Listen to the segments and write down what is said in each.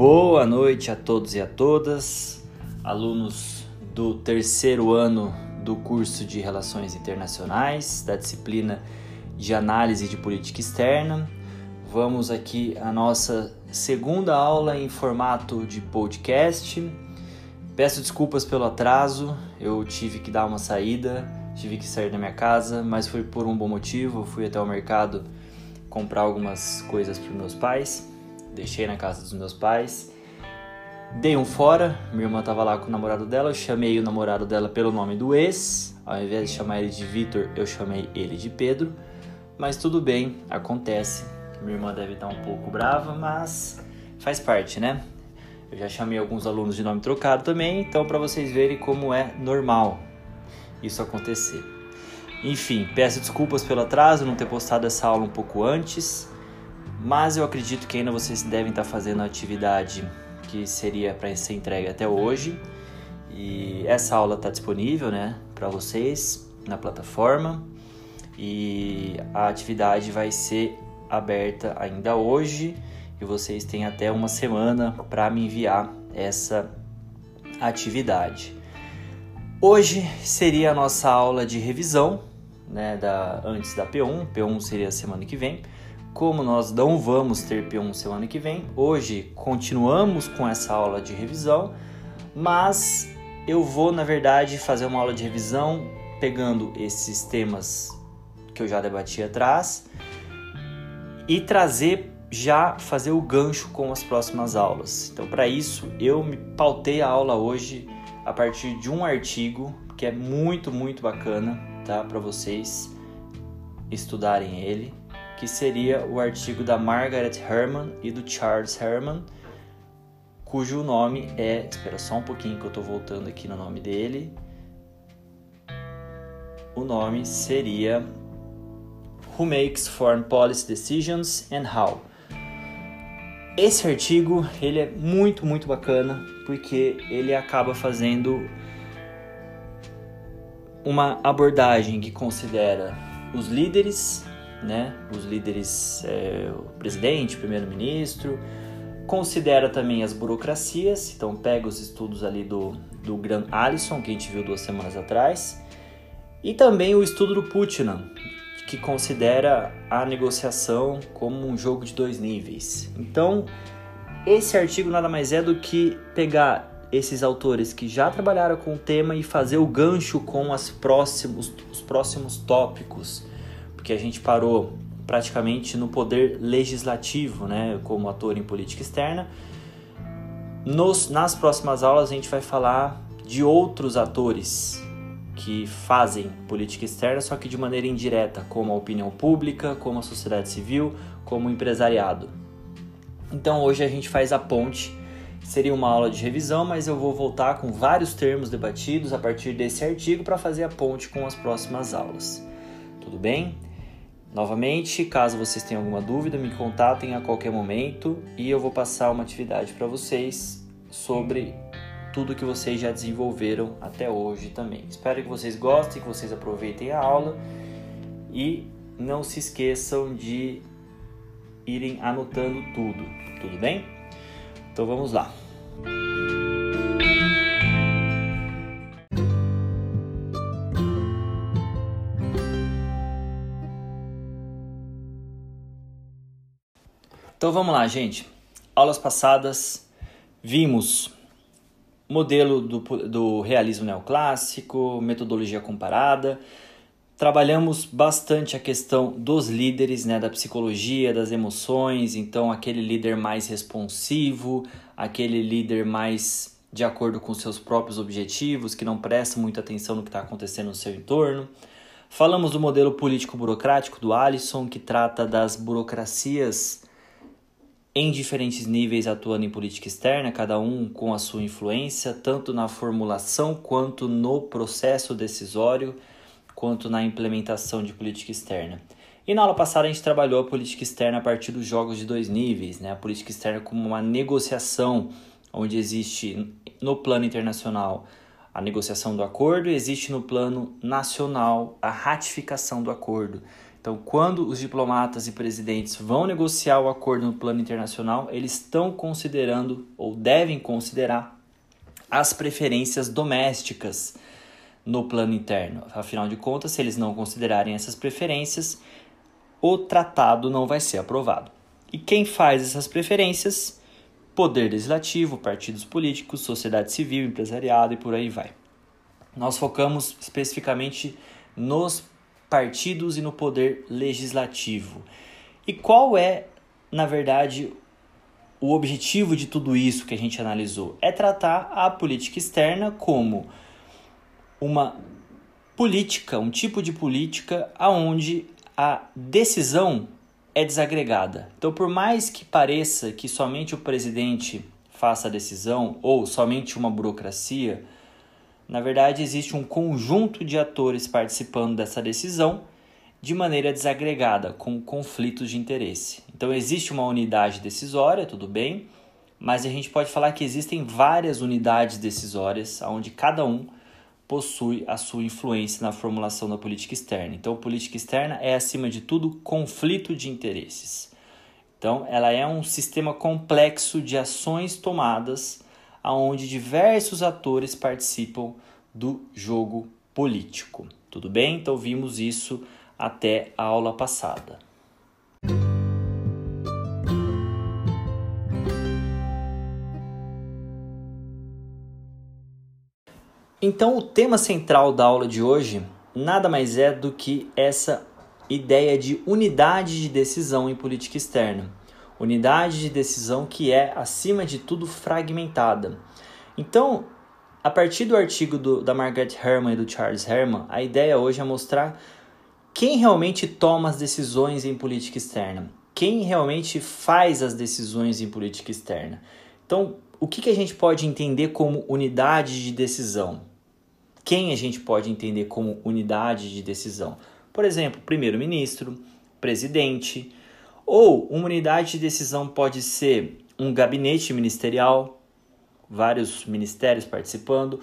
Boa noite a todos e a todas, alunos do terceiro ano do curso de Relações Internacionais, da disciplina de Análise de Política Externa. Vamos aqui a nossa segunda aula em formato de podcast. Peço desculpas pelo atraso, eu tive que dar uma saída, tive que sair da minha casa, mas foi por um bom motivo. Fui até o mercado comprar algumas coisas para meus pais deixei na casa dos meus pais. Dei um fora, minha irmã tava lá com o namorado dela, eu chamei o namorado dela pelo nome do ex, ao invés de chamar ele de Vitor, eu chamei ele de Pedro. Mas tudo bem, acontece. Minha irmã deve estar um pouco brava, mas faz parte, né? Eu já chamei alguns alunos de nome trocado também, então para vocês verem como é normal isso acontecer. Enfim, peço desculpas pelo atraso, não ter postado essa aula um pouco antes mas eu acredito que ainda vocês devem estar fazendo a atividade que seria para ser entregue até hoje. E essa aula está disponível, né, para vocês na plataforma. E a atividade vai ser aberta ainda hoje e vocês têm até uma semana para me enviar essa atividade. Hoje seria a nossa aula de revisão, né, da antes da P1. P1 seria a semana que vem. Como nós não vamos ter P1 semana que vem, hoje continuamos com essa aula de revisão, mas eu vou, na verdade, fazer uma aula de revisão pegando esses temas que eu já debati atrás e trazer já fazer o gancho com as próximas aulas. Então, para isso, eu me pautei a aula hoje a partir de um artigo que é muito, muito bacana, tá? Para vocês estudarem ele que seria o artigo da Margaret Herman e do Charles Herman, cujo nome é. Espera só um pouquinho que eu estou voltando aqui no nome dele. O nome seria Who Makes Foreign Policy Decisions and How. Esse artigo ele é muito muito bacana porque ele acaba fazendo uma abordagem que considera os líderes né? Os líderes, é, o presidente, o primeiro-ministro, considera também as burocracias, então pega os estudos ali do, do Gran Allison, que a gente viu duas semanas atrás, e também o estudo do Putnam, que considera a negociação como um jogo de dois níveis. Então, esse artigo nada mais é do que pegar esses autores que já trabalharam com o tema e fazer o gancho com as próximos, os próximos tópicos porque a gente parou praticamente no poder legislativo, né, como ator em política externa. Nos, nas próximas aulas a gente vai falar de outros atores que fazem política externa, só que de maneira indireta, como a opinião pública, como a sociedade civil, como o empresariado. Então hoje a gente faz a ponte. Seria uma aula de revisão, mas eu vou voltar com vários termos debatidos a partir desse artigo para fazer a ponte com as próximas aulas. Tudo bem? Novamente, caso vocês tenham alguma dúvida, me contatem a qualquer momento e eu vou passar uma atividade para vocês sobre tudo que vocês já desenvolveram até hoje também. Espero que vocês gostem, que vocês aproveitem a aula e não se esqueçam de irem anotando tudo, tudo bem? Então vamos lá. Então vamos lá, gente. Aulas passadas vimos modelo do, do realismo neoclássico, metodologia comparada. Trabalhamos bastante a questão dos líderes, né, da psicologia, das emoções, então aquele líder mais responsivo, aquele líder mais de acordo com seus próprios objetivos, que não presta muita atenção no que está acontecendo no seu entorno. Falamos do modelo político-burocrático do Alisson, que trata das burocracias em diferentes níveis atuando em política externa, cada um com a sua influência, tanto na formulação quanto no processo decisório, quanto na implementação de política externa. E na aula passada a gente trabalhou a política externa a partir dos jogos de dois níveis, né? a política externa como uma negociação, onde existe no plano internacional a negociação do acordo e existe no plano nacional a ratificação do acordo. Então, quando os diplomatas e presidentes vão negociar o acordo no plano internacional, eles estão considerando ou devem considerar as preferências domésticas no plano interno. Afinal de contas, se eles não considerarem essas preferências, o tratado não vai ser aprovado. E quem faz essas preferências? Poder legislativo, partidos políticos, sociedade civil, empresariado e por aí vai. Nós focamos especificamente nos partidos e no poder legislativo. E qual é, na verdade, o objetivo de tudo isso que a gente analisou? É tratar a política externa como uma política, um tipo de política aonde a decisão é desagregada. Então, por mais que pareça que somente o presidente faça a decisão ou somente uma burocracia, na verdade existe um conjunto de atores participando dessa decisão de maneira desagregada, com conflitos de interesse. Então existe uma unidade decisória, tudo bem, mas a gente pode falar que existem várias unidades decisórias, onde cada um possui a sua influência na formulação da política externa. Então, política externa é, acima de tudo, conflito de interesses. Então, ela é um sistema complexo de ações tomadas onde diversos atores participam do jogo político. Tudo bem? Então, vimos isso até a aula passada. Então, o tema central da aula de hoje nada mais é do que essa ideia de unidade de decisão em política externa. Unidade de decisão que é, acima de tudo, fragmentada. Então, a partir do artigo do, da Margaret Herman e do Charles Herman, a ideia hoje é mostrar quem realmente toma as decisões em política externa, quem realmente faz as decisões em política externa. Então, o que, que a gente pode entender como unidade de decisão? quem a gente pode entender como unidade de decisão. Por exemplo, primeiro-ministro, presidente, ou uma unidade de decisão pode ser um gabinete ministerial, vários ministérios participando,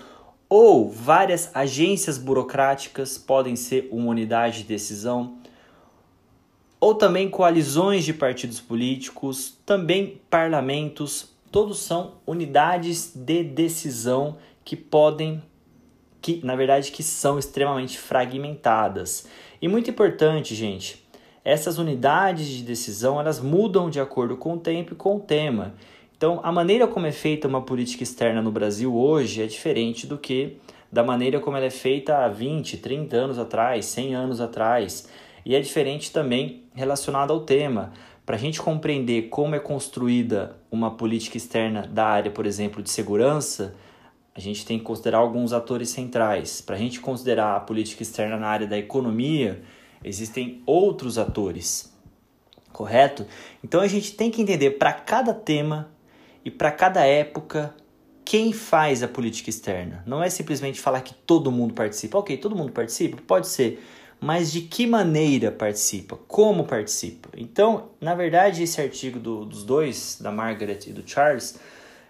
ou várias agências burocráticas podem ser uma unidade de decisão, ou também coalizões de partidos políticos, também parlamentos, todos são unidades de decisão que podem que na verdade que são extremamente fragmentadas. E muito importante, gente, essas unidades de decisão elas mudam de acordo com o tempo e com o tema. Então, a maneira como é feita uma política externa no Brasil hoje é diferente do que da maneira como ela é feita há 20, 30 anos atrás, 100 anos atrás. E é diferente também relacionado ao tema. Para a gente compreender como é construída uma política externa da área, por exemplo, de segurança, a gente tem que considerar alguns atores centrais. Para a gente considerar a política externa na área da economia, existem outros atores, correto? Então a gente tem que entender para cada tema e para cada época quem faz a política externa. Não é simplesmente falar que todo mundo participa. Ok, todo mundo participa? Pode ser. Mas de que maneira participa? Como participa? Então, na verdade, esse artigo do, dos dois, da Margaret e do Charles,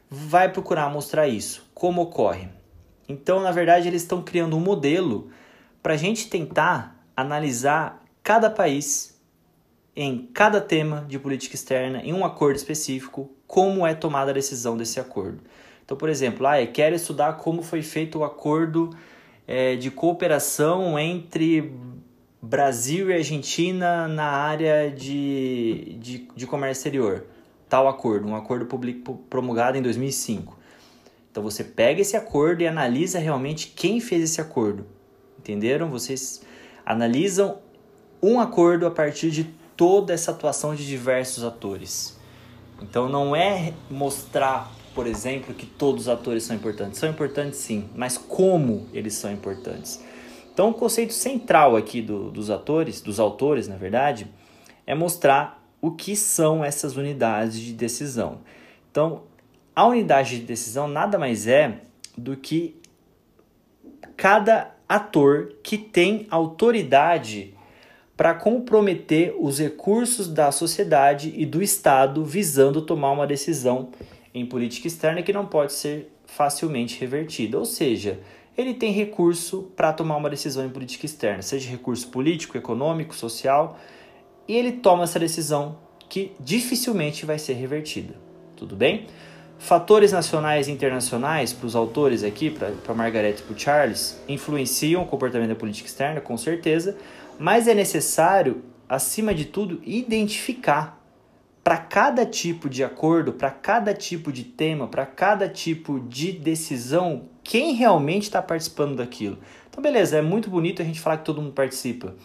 vai procurar mostrar isso. Como ocorre? Então, na verdade, eles estão criando um modelo para a gente tentar analisar cada país em cada tema de política externa, em um acordo específico, como é tomada a decisão desse acordo. Então, por exemplo, ah, eu quero estudar como foi feito o acordo é, de cooperação entre Brasil e Argentina na área de, de, de comércio exterior tal acordo, um acordo público promulgado em 2005. Então você pega esse acordo e analisa realmente quem fez esse acordo. Entenderam? Vocês analisam um acordo a partir de toda essa atuação de diversos atores. Então não é mostrar, por exemplo, que todos os atores são importantes. São importantes sim, mas como eles são importantes. Então o conceito central aqui do, dos atores, dos autores, na verdade, é mostrar o que são essas unidades de decisão. Então, a unidade de decisão nada mais é do que cada ator que tem autoridade para comprometer os recursos da sociedade e do Estado visando tomar uma decisão em política externa que não pode ser facilmente revertida. Ou seja, ele tem recurso para tomar uma decisão em política externa, seja recurso político, econômico, social, e ele toma essa decisão que dificilmente vai ser revertida. Tudo bem? Fatores nacionais e internacionais, para os autores aqui, para Margaret e para o Charles, influenciam o comportamento da política externa, com certeza, mas é necessário, acima de tudo, identificar para cada tipo de acordo, para cada tipo de tema, para cada tipo de decisão, quem realmente está participando daquilo. Então, beleza, é muito bonito a gente falar que todo mundo participa,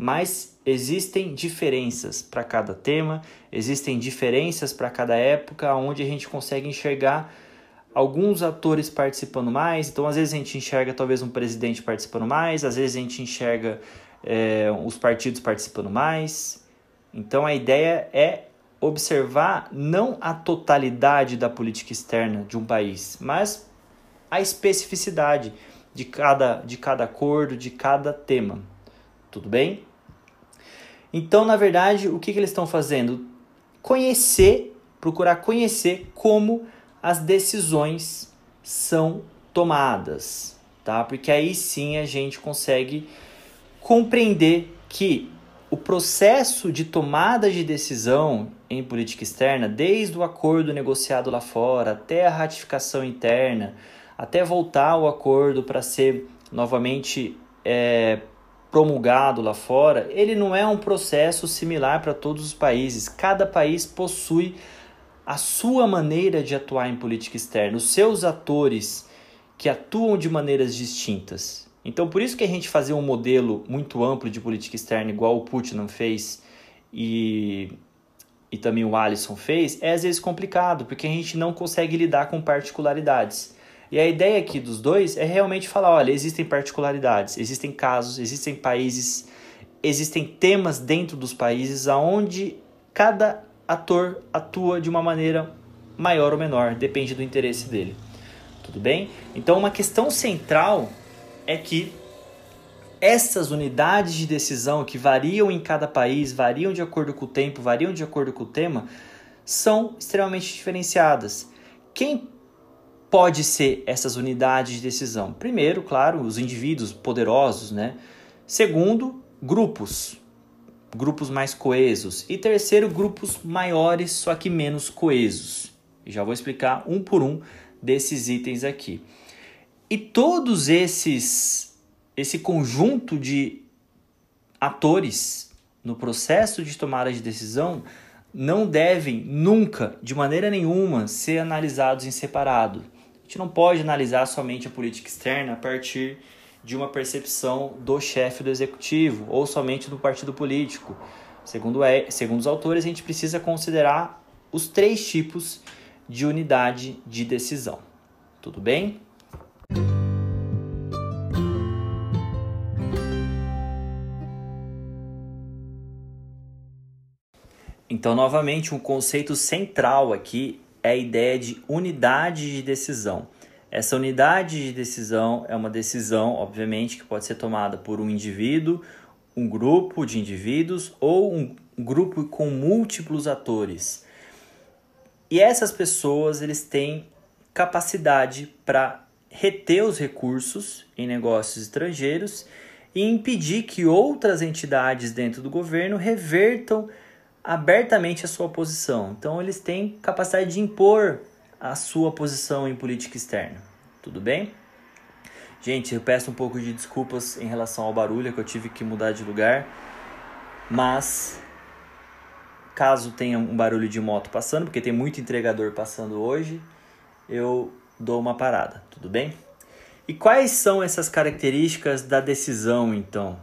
mas existem diferenças para cada tema, existem diferenças para cada época, onde a gente consegue enxergar alguns atores participando mais. Então, às vezes a gente enxerga talvez um presidente participando mais, às vezes a gente enxerga é, os partidos participando mais. Então, a ideia é observar não a totalidade da política externa de um país, mas a especificidade de cada, de cada acordo, de cada tema. Tudo bem? Então, na verdade, o que, que eles estão fazendo? Conhecer, procurar conhecer como as decisões são tomadas, tá? Porque aí sim a gente consegue compreender que o processo de tomada de decisão em política externa, desde o acordo negociado lá fora até a ratificação interna, até voltar o acordo para ser novamente é, promulgado lá fora, ele não é um processo similar para todos os países. Cada país possui a sua maneira de atuar em política externa, os seus atores que atuam de maneiras distintas. Então, por isso que a gente fazer um modelo muito amplo de política externa, igual o Putin fez e, e também o Alisson fez, é às vezes complicado, porque a gente não consegue lidar com particularidades. E a ideia aqui dos dois é realmente falar: olha, existem particularidades, existem casos, existem países, existem temas dentro dos países aonde cada ator atua de uma maneira maior ou menor, depende do interesse dele. Tudo bem? Então, uma questão central é que essas unidades de decisão que variam em cada país, variam de acordo com o tempo, variam de acordo com o tema, são extremamente diferenciadas. Quem pode ser essas unidades de decisão? Primeiro, claro, os indivíduos poderosos, né? Segundo, grupos, grupos mais coesos. E terceiro, grupos maiores, só que menos coesos. já vou explicar um por um desses itens aqui. E todos esses esse conjunto de atores no processo de tomada de decisão não devem nunca, de maneira nenhuma, ser analisados em separado gente não pode analisar somente a política externa a partir de uma percepção do chefe do executivo ou somente do partido político. Segundo, é, segundo os autores, a gente precisa considerar os três tipos de unidade de decisão. Tudo bem? Então, novamente, um conceito central aqui é a ideia de unidade de decisão. Essa unidade de decisão é uma decisão, obviamente, que pode ser tomada por um indivíduo, um grupo de indivíduos ou um grupo com múltiplos atores. E essas pessoas, eles têm capacidade para reter os recursos em negócios estrangeiros e impedir que outras entidades dentro do governo revertam abertamente a sua posição. Então eles têm capacidade de impor a sua posição em política externa. Tudo bem? Gente, eu peço um pouco de desculpas em relação ao barulho que eu tive que mudar de lugar, mas caso tenha um barulho de moto passando, porque tem muito entregador passando hoje, eu dou uma parada, tudo bem? E quais são essas características da decisão, então,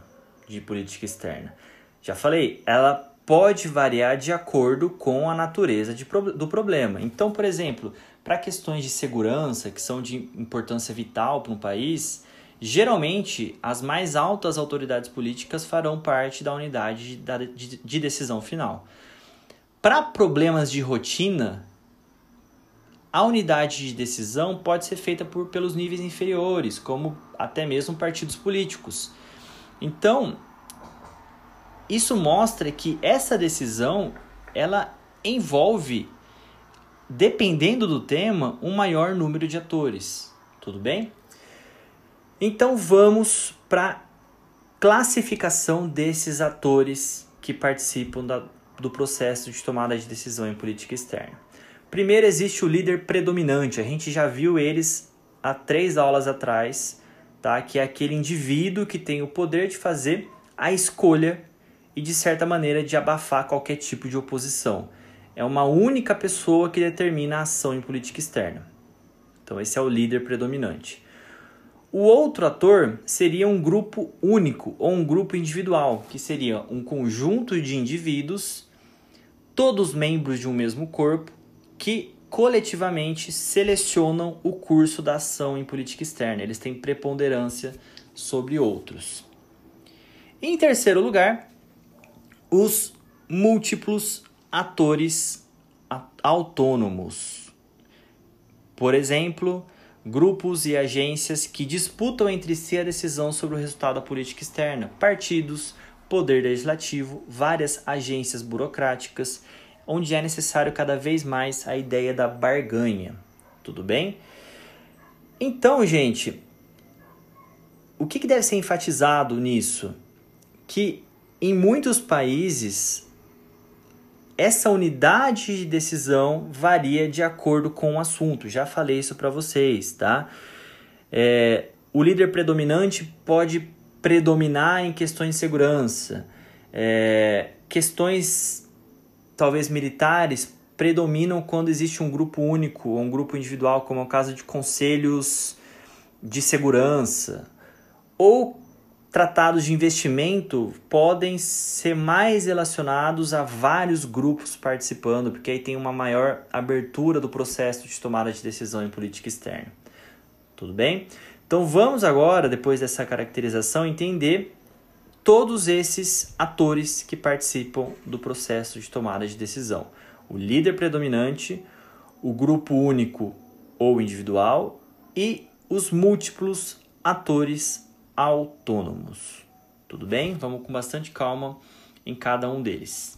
de política externa? Já falei, ela pode variar de acordo com a natureza de, do problema. Então, por exemplo, para questões de segurança, que são de importância vital para um país, geralmente as mais altas autoridades políticas farão parte da unidade de decisão final. Para problemas de rotina, a unidade de decisão pode ser feita por, pelos níveis inferiores, como até mesmo partidos políticos. Então, isso mostra que essa decisão ela envolve, dependendo do tema, um maior número de atores. Tudo bem? Então vamos para classificação desses atores que participam da, do processo de tomada de decisão em política externa. Primeiro existe o líder predominante, a gente já viu eles há três aulas atrás, tá? que é aquele indivíduo que tem o poder de fazer a escolha e, de certa maneira, de abafar qualquer tipo de oposição. É uma única pessoa que determina a ação em política externa. Então, esse é o líder predominante. O outro ator seria um grupo único ou um grupo individual, que seria um conjunto de indivíduos, todos membros de um mesmo corpo, que coletivamente selecionam o curso da ação em política externa. Eles têm preponderância sobre outros. Em terceiro lugar, os múltiplos atores autônomos. Por exemplo, grupos e agências que disputam entre si a decisão sobre o resultado da política externa, partidos, poder legislativo, várias agências burocráticas, onde é necessário cada vez mais a ideia da barganha. Tudo bem? Então, gente, o que deve ser enfatizado nisso? Que em muitos países essa unidade de decisão varia de acordo com o assunto. Já falei isso para vocês, tá? É, o líder predominante pode predominar em questões de segurança. É, questões, talvez militares, predominam quando existe um grupo único ou um grupo individual, como é o caso de conselhos de segurança. Ou tratados de investimento podem ser mais relacionados a vários grupos participando, porque aí tem uma maior abertura do processo de tomada de decisão em política externa. Tudo bem? Então vamos agora, depois dessa caracterização, entender todos esses atores que participam do processo de tomada de decisão. O líder predominante, o grupo único ou individual e os múltiplos atores autônomos. Tudo bem? Vamos com bastante calma em cada um deles.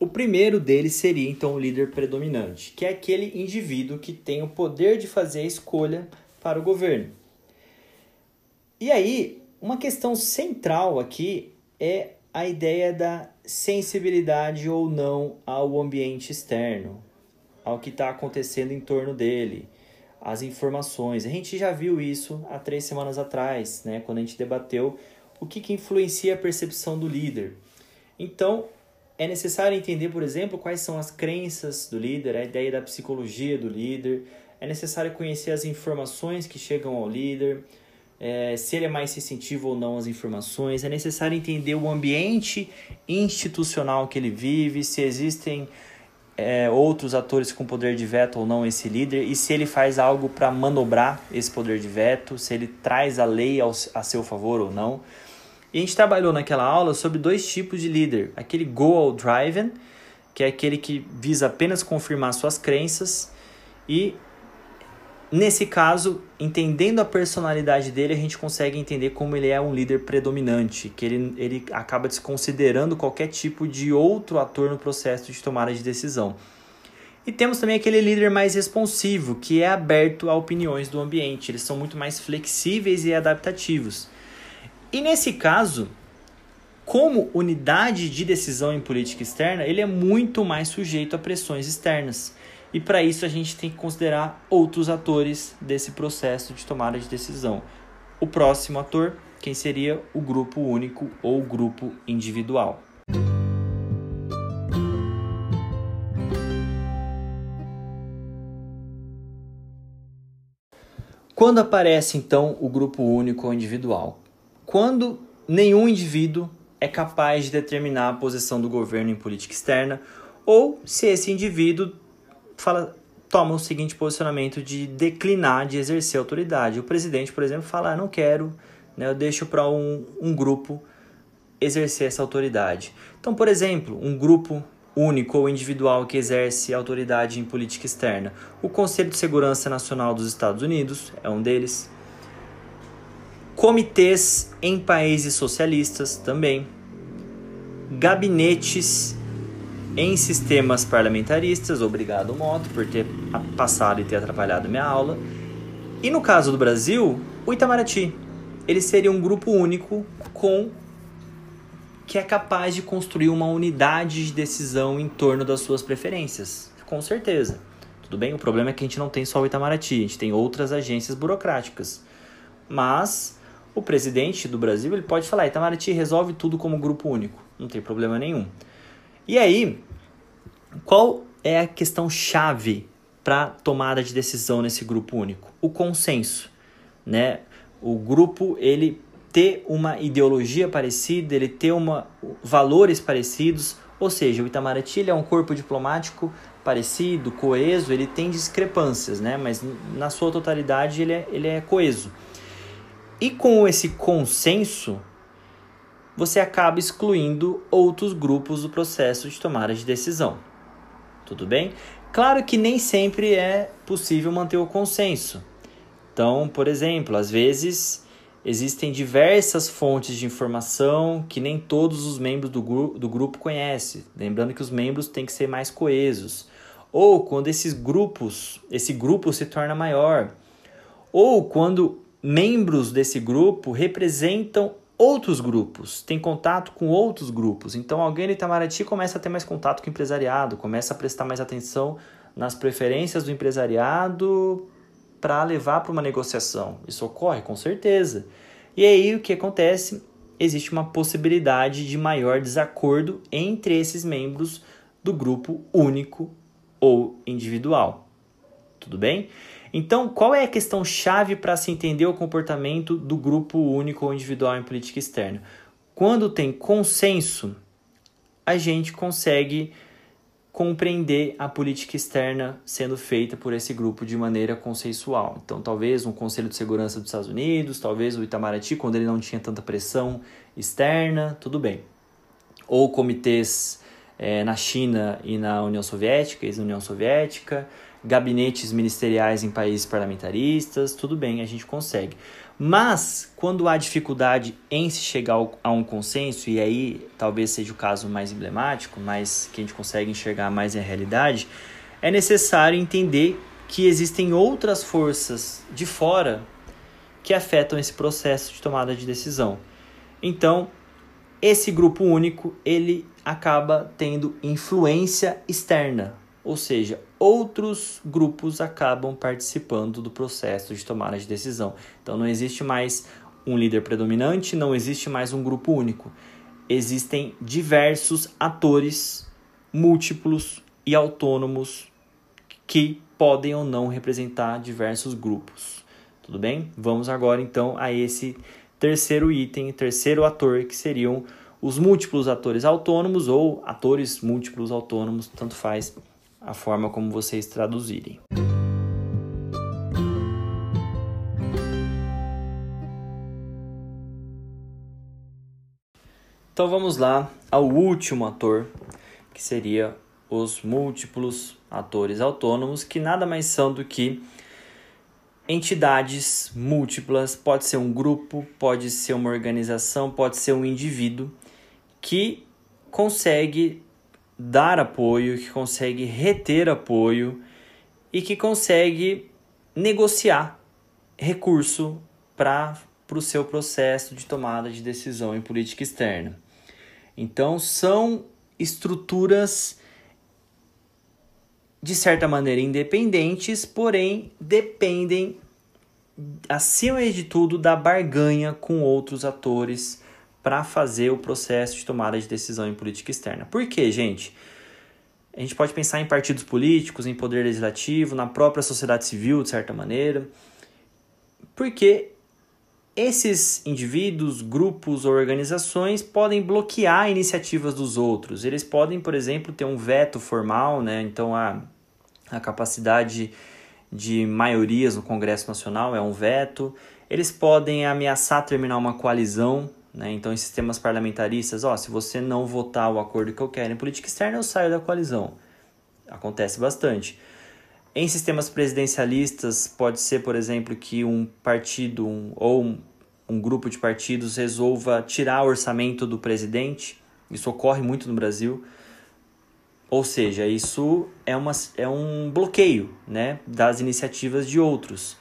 O primeiro deles seria então o líder predominante, que é aquele indivíduo que tem o poder de fazer a escolha para o governo. E aí, uma questão central aqui é a ideia da sensibilidade ou não ao ambiente externo, ao que está acontecendo em torno dele, as informações. A gente já viu isso há três semanas atrás, né, quando a gente debateu o que, que influencia a percepção do líder. Então, é necessário entender, por exemplo, quais são as crenças do líder, a ideia da psicologia do líder. É necessário conhecer as informações que chegam ao líder, é, se ele é mais sensitivo ou não às informações, é necessário entender o ambiente institucional que ele vive, se existem é, outros atores com poder de veto ou não esse líder, e se ele faz algo para manobrar esse poder de veto, se ele traz a lei ao, a seu favor ou não. E a gente trabalhou naquela aula sobre dois tipos de líder: aquele goal driven, que é aquele que visa apenas confirmar suas crenças, e Nesse caso, entendendo a personalidade dele, a gente consegue entender como ele é um líder predominante, que ele, ele acaba desconsiderando qualquer tipo de outro ator no processo de tomada de decisão. E temos também aquele líder mais responsivo, que é aberto a opiniões do ambiente. Eles são muito mais flexíveis e adaptativos. E nesse caso, como unidade de decisão em política externa, ele é muito mais sujeito a pressões externas. E para isso a gente tem que considerar outros atores desse processo de tomada de decisão. O próximo ator, quem seria o grupo único ou grupo individual. Quando aparece então o grupo único ou individual? Quando nenhum indivíduo é capaz de determinar a posição do governo em política externa ou se esse indivíduo fala, toma o seguinte posicionamento de declinar de exercer autoridade. O presidente, por exemplo, fala: ah, não quero, né, eu deixo para um, um grupo exercer essa autoridade. Então, por exemplo, um grupo único ou individual que exerce autoridade em política externa. O Conselho de Segurança Nacional dos Estados Unidos é um deles. Comitês em países socialistas também. Gabinetes em sistemas parlamentaristas, obrigado Moto por ter passado e ter atrapalhado minha aula. E no caso do Brasil, o Itamaraty. Ele seria um grupo único com que é capaz de construir uma unidade de decisão em torno das suas preferências. Com certeza. Tudo bem? O problema é que a gente não tem só o Itamaraty, a gente tem outras agências burocráticas. Mas o presidente do Brasil ele pode falar: Itamaraty resolve tudo como grupo único, não tem problema nenhum. E aí, qual é a questão chave para tomada de decisão nesse grupo único? O consenso, né? O grupo ele ter uma ideologia parecida, ele ter uma valores parecidos, ou seja, o Itamaraty é um corpo diplomático parecido, coeso, ele tem discrepâncias, né? Mas na sua totalidade ele é, ele é coeso. E com esse consenso, você acaba excluindo outros grupos do processo de tomada de decisão. Tudo bem? Claro que nem sempre é possível manter o consenso. Então, por exemplo, às vezes existem diversas fontes de informação que nem todos os membros do, gru do grupo conhecem. Lembrando que os membros têm que ser mais coesos. Ou quando esses grupos, esse grupo se torna maior. Ou quando membros desse grupo representam outros grupos, tem contato com outros grupos. Então, alguém no Itamaraty começa a ter mais contato com o empresariado, começa a prestar mais atenção nas preferências do empresariado para levar para uma negociação. Isso ocorre com certeza. E aí o que acontece? Existe uma possibilidade de maior desacordo entre esses membros do grupo único ou individual. Tudo bem? Então, qual é a questão chave para se entender o comportamento do grupo único ou individual em política externa? Quando tem consenso, a gente consegue compreender a política externa sendo feita por esse grupo de maneira consensual. Então, talvez um Conselho de Segurança dos Estados Unidos, talvez o Itamaraty, quando ele não tinha tanta pressão externa, tudo bem. Ou comitês é, na China e na União Soviética, ex-União Soviética, gabinetes ministeriais em países parlamentaristas, tudo bem, a gente consegue. Mas quando há dificuldade em se chegar a um consenso, e aí talvez seja o caso mais emblemático, mas que a gente consegue enxergar mais em realidade, é necessário entender que existem outras forças de fora que afetam esse processo de tomada de decisão. Então, esse grupo único, ele acaba tendo influência externa, ou seja, outros grupos acabam participando do processo de tomada de decisão. Então não existe mais um líder predominante, não existe mais um grupo único. Existem diversos atores múltiplos e autônomos que podem ou não representar diversos grupos. Tudo bem? Vamos agora então a esse terceiro item, terceiro ator, que seriam os múltiplos atores autônomos ou atores múltiplos autônomos, tanto faz a forma como vocês traduzirem. Então vamos lá ao último ator, que seria os múltiplos atores autônomos, que nada mais são do que entidades múltiplas, pode ser um grupo, pode ser uma organização, pode ser um indivíduo que consegue dar apoio, que consegue reter apoio e que consegue negociar recurso para o seu processo de tomada de decisão em política externa. Então, são estruturas de certa maneira independentes, porém dependem, acima de tudo, da barganha com outros atores para fazer o processo de tomada de decisão em política externa. Por quê, gente? A gente pode pensar em partidos políticos, em poder legislativo, na própria sociedade civil, de certa maneira, porque esses indivíduos, grupos ou organizações podem bloquear iniciativas dos outros. Eles podem, por exemplo, ter um veto formal, né? então a, a capacidade de maiorias no Congresso Nacional é um veto. Eles podem ameaçar terminar uma coalizão né? Então, em sistemas parlamentaristas, ó, se você não votar o acordo que eu quero em política externa, eu saio da coalizão. Acontece bastante. Em sistemas presidencialistas, pode ser, por exemplo, que um partido um, ou um, um grupo de partidos resolva tirar o orçamento do presidente. Isso ocorre muito no Brasil. Ou seja, isso é, uma, é um bloqueio né, das iniciativas de outros.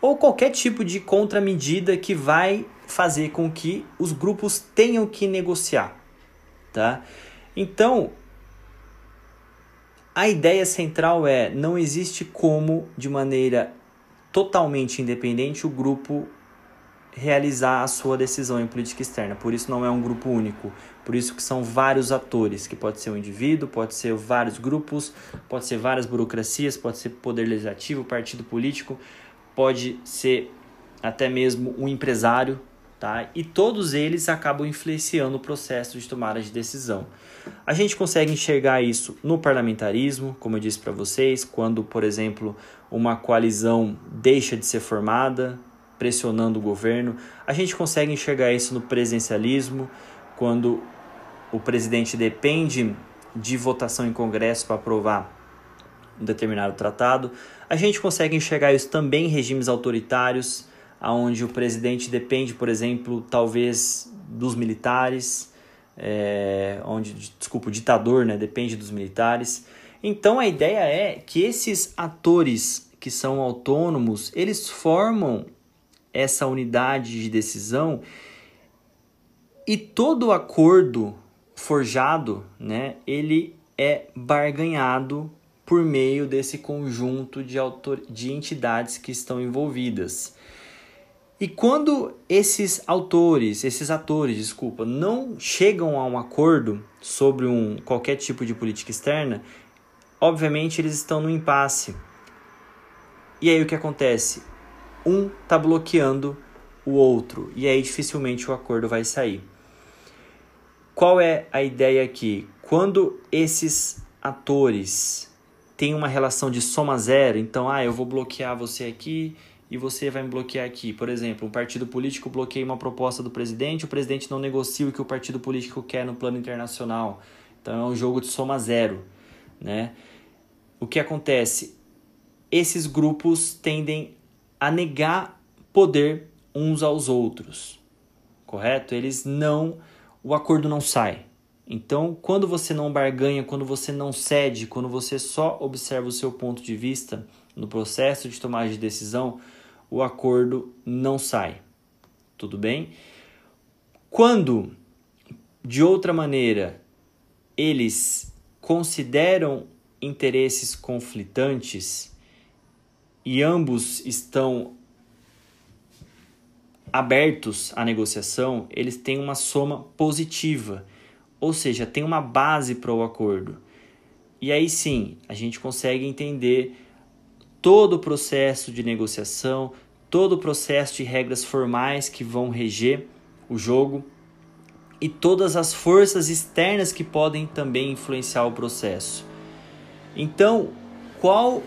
Ou qualquer tipo de contramedida que vai fazer com que os grupos tenham que negociar. Tá? Então, a ideia central é: não existe como, de maneira totalmente independente, o grupo realizar a sua decisão em política externa. Por isso não é um grupo único. Por isso que são vários atores, que pode ser um indivíduo, pode ser vários grupos, pode ser várias burocracias, pode ser poder legislativo, partido político, pode ser até mesmo um empresário, tá? E todos eles acabam influenciando o processo de tomada de decisão. A gente consegue enxergar isso no parlamentarismo, como eu disse para vocês, quando, por exemplo, uma coalizão deixa de ser formada, pressionando o governo. A gente consegue enxergar isso no presidencialismo, quando o presidente depende de votação em Congresso para aprovar um determinado tratado. A gente consegue enxergar isso também em regimes autoritários, onde o presidente depende, por exemplo, talvez dos militares, é, onde, desculpa, o ditador né, depende dos militares. Então a ideia é que esses atores que são autônomos, eles formam essa unidade de decisão e todo acordo forjado, né, ele é barganhado por meio desse conjunto de, autor de entidades que estão envolvidas. E quando esses autores, esses atores, desculpa, não chegam a um acordo sobre um qualquer tipo de política externa, obviamente eles estão no impasse. E aí o que acontece? um está bloqueando o outro e aí dificilmente o acordo vai sair. Qual é a ideia aqui? Quando esses atores têm uma relação de soma zero, então, ah, eu vou bloquear você aqui e você vai me bloquear aqui. Por exemplo, um partido político bloqueia uma proposta do presidente, o presidente não negocia o que o partido político quer no plano internacional. Então é um jogo de soma zero, né? O que acontece? Esses grupos tendem a negar poder uns aos outros, correto? Eles não, o acordo não sai. Então, quando você não barganha, quando você não cede, quando você só observa o seu ponto de vista no processo de tomada de decisão, o acordo não sai. Tudo bem? Quando, de outra maneira, eles consideram interesses conflitantes, e ambos estão abertos à negociação, eles têm uma soma positiva, ou seja, tem uma base para o acordo. E aí sim, a gente consegue entender todo o processo de negociação, todo o processo de regras formais que vão reger o jogo e todas as forças externas que podem também influenciar o processo. Então, qual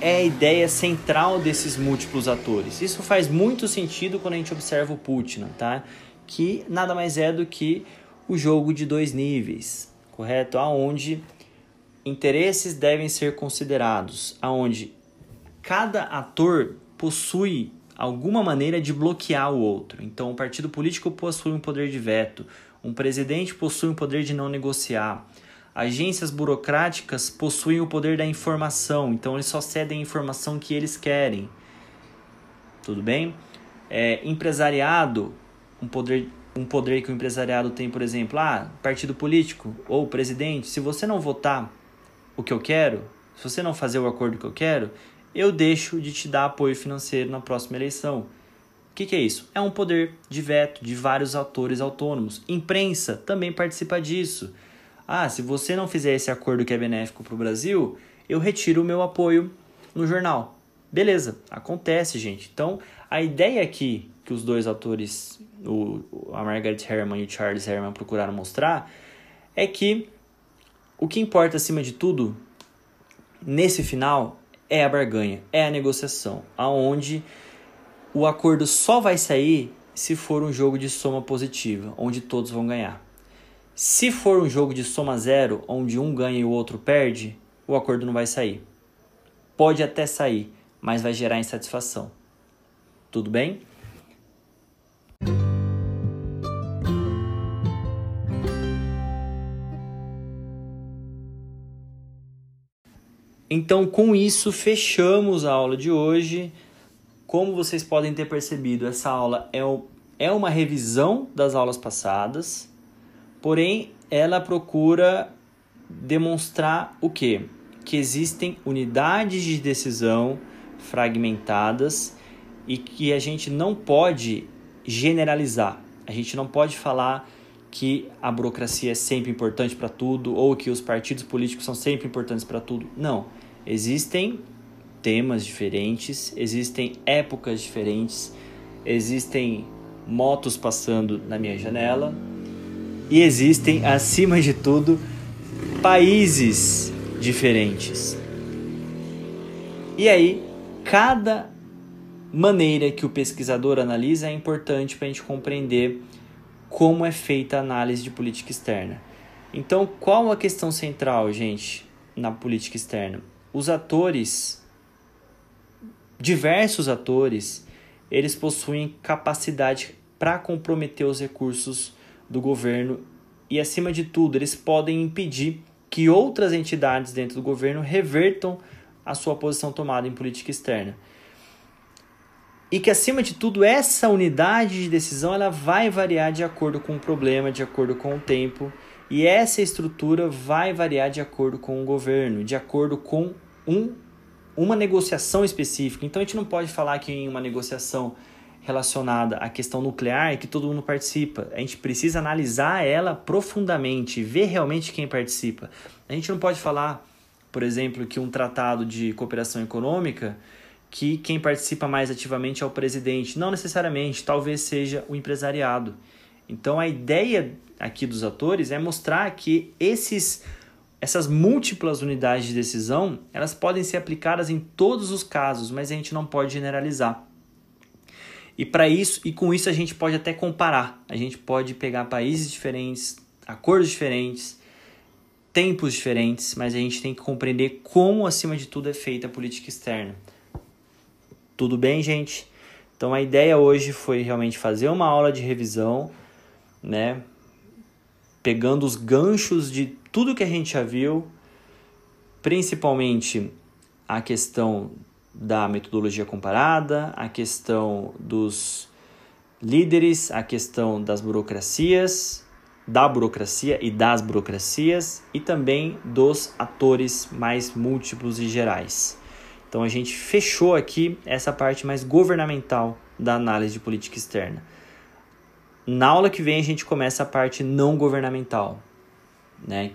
é a ideia central desses múltiplos atores. Isso faz muito sentido quando a gente observa o Putin, tá? Que nada mais é do que o jogo de dois níveis, correto? Aonde interesses devem ser considerados, aonde cada ator possui alguma maneira de bloquear o outro. Então, o partido político possui um poder de veto, um presidente possui um poder de não negociar, Agências burocráticas possuem o poder da informação, então eles só cedem a informação que eles querem. Tudo bem? É, empresariado, um poder, um poder que o empresariado tem, por exemplo, ah, partido político ou presidente, se você não votar o que eu quero, se você não fazer o acordo que eu quero, eu deixo de te dar apoio financeiro na próxima eleição. O que, que, é isso? É um poder de veto de vários atores autônomos. Imprensa também participa disso. Ah, se você não fizer esse acordo que é benéfico para o Brasil, eu retiro o meu apoio no jornal. Beleza, acontece, gente. Então, a ideia aqui que os dois atores, o, a Margaret Herman e o Charles Herman, procuraram mostrar é que o que importa acima de tudo nesse final é a barganha, é a negociação, aonde o acordo só vai sair se for um jogo de soma positiva, onde todos vão ganhar. Se for um jogo de soma zero, onde um ganha e o outro perde, o acordo não vai sair. Pode até sair, mas vai gerar insatisfação. Tudo bem? Então, com isso, fechamos a aula de hoje. Como vocês podem ter percebido, essa aula é, é uma revisão das aulas passadas, porém, ela procura demonstrar o quê? Que existem unidades de decisão fragmentadas e que a gente não pode generalizar. A gente não pode falar que a burocracia é sempre importante para tudo ou que os partidos políticos são sempre importantes para tudo. Não. Existem temas diferentes, existem épocas diferentes, existem motos passando na minha janela e existem, acima de tudo, países diferentes. E aí, cada maneira que o pesquisador analisa é importante para a gente compreender como é feita a análise de política externa. Então, qual a questão central, gente, na política externa? Os atores, diversos atores, eles possuem capacidade para comprometer os recursos do governo e, acima de tudo, eles podem impedir que outras entidades dentro do governo revertam a sua posição tomada em política externa e que acima de tudo essa unidade de decisão ela vai variar de acordo com o problema, de acordo com o tempo, e essa estrutura vai variar de acordo com o governo, de acordo com um, uma negociação específica. Então a gente não pode falar que em uma negociação relacionada à questão nuclear que todo mundo participa. A gente precisa analisar ela profundamente, ver realmente quem participa. A gente não pode falar, por exemplo, que um tratado de cooperação econômica que quem participa mais ativamente é o presidente. Não necessariamente, talvez seja o empresariado. Então a ideia aqui dos atores é mostrar que esses essas múltiplas unidades de decisão, elas podem ser aplicadas em todos os casos, mas a gente não pode generalizar. E para isso, e com isso a gente pode até comparar. A gente pode pegar países diferentes, acordos diferentes, tempos diferentes, mas a gente tem que compreender como acima de tudo é feita a política externa. Tudo bem, gente? Então a ideia hoje foi realmente fazer uma aula de revisão, né? Pegando os ganchos de tudo que a gente já viu, principalmente a questão da metodologia comparada, a questão dos líderes, a questão das burocracias, da burocracia e das burocracias e também dos atores mais múltiplos e gerais. Então a gente fechou aqui essa parte mais governamental da análise de política externa. Na aula que vem a gente começa a parte não governamental, né?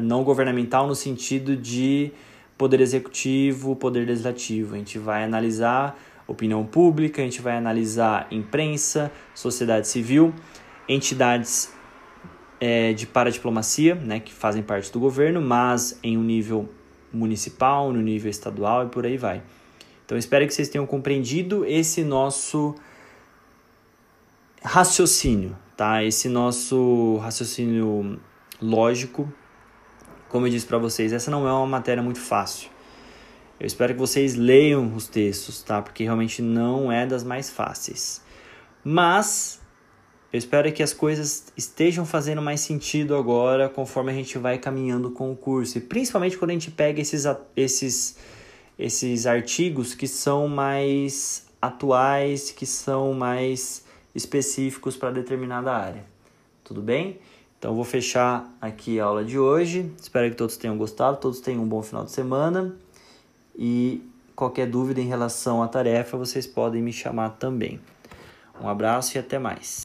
Não governamental no sentido de poder executivo, poder legislativo. A gente vai analisar opinião pública, a gente vai analisar imprensa, sociedade civil, entidades é, de paradiplomacia, né, que fazem parte do governo, mas em um nível municipal, no nível estadual e por aí vai. Então espero que vocês tenham compreendido esse nosso raciocínio, tá? Esse nosso raciocínio lógico. Como eu disse para vocês, essa não é uma matéria muito fácil. Eu espero que vocês leiam os textos, tá? Porque realmente não é das mais fáceis. Mas eu espero que as coisas estejam fazendo mais sentido agora conforme a gente vai caminhando com o curso. E principalmente quando a gente pega esses, esses, esses artigos que são mais atuais, que são mais específicos para determinada área. Tudo bem? Então vou fechar aqui a aula de hoje. Espero que todos tenham gostado, todos tenham um bom final de semana. E qualquer dúvida em relação à tarefa, vocês podem me chamar também. Um abraço e até mais.